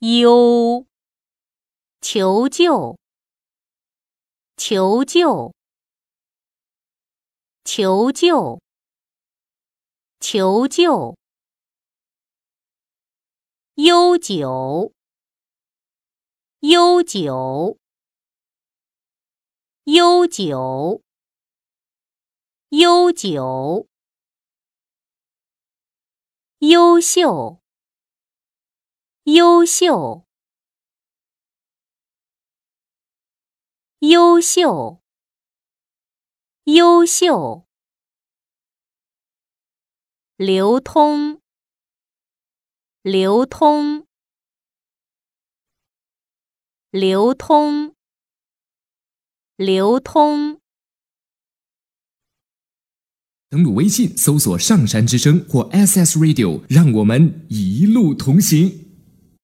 优，求救。求救。求救。求救，悠久悠久悠久。悠久，优秀，优秀，优秀，优秀，流通，流通，流通，流通。登录微信，搜索“上山之声”或 “SS Radio”，让我们一路同行。